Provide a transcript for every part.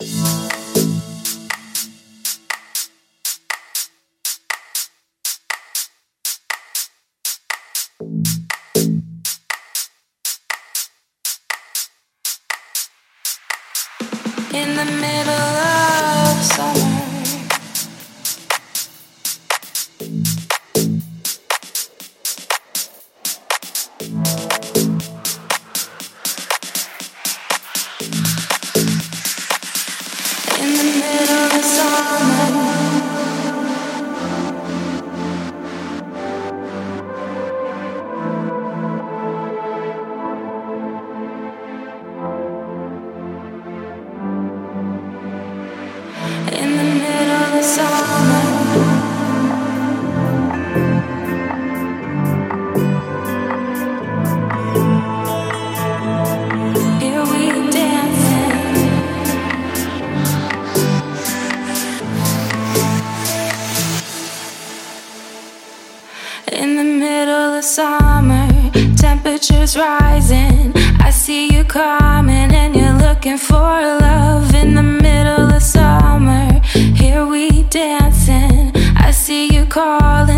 In the middle summer, temperatures rising. I see you coming, and you're looking for love in the middle of summer. Here we dancing. I see you calling.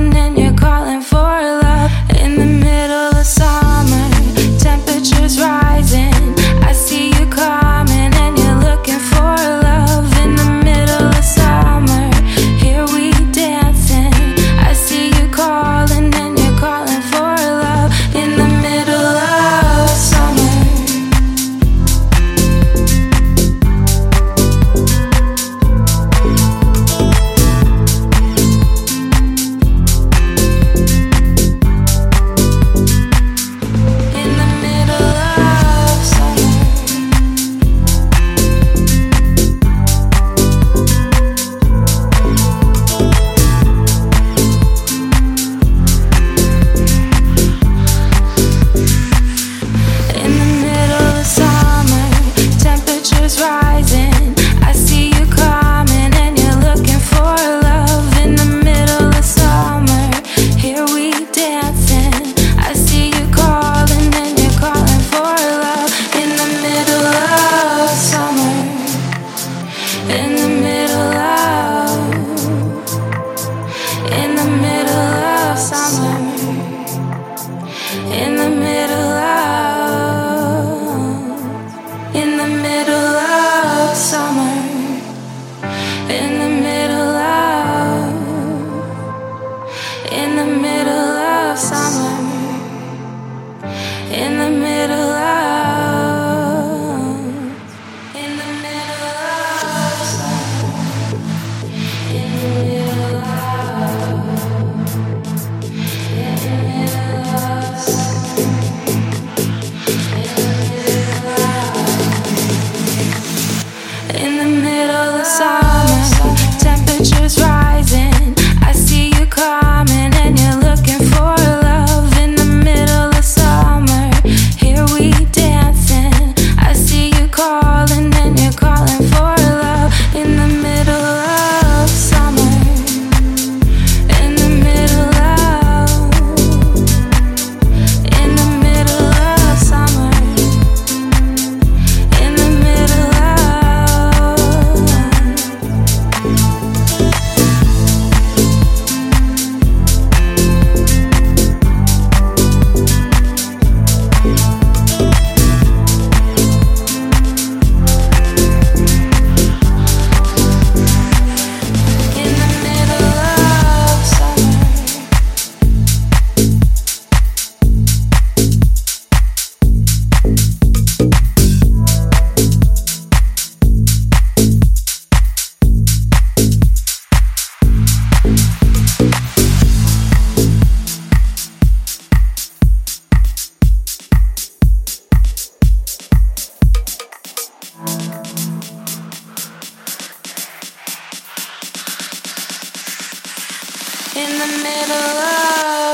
in the middle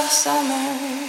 of summer.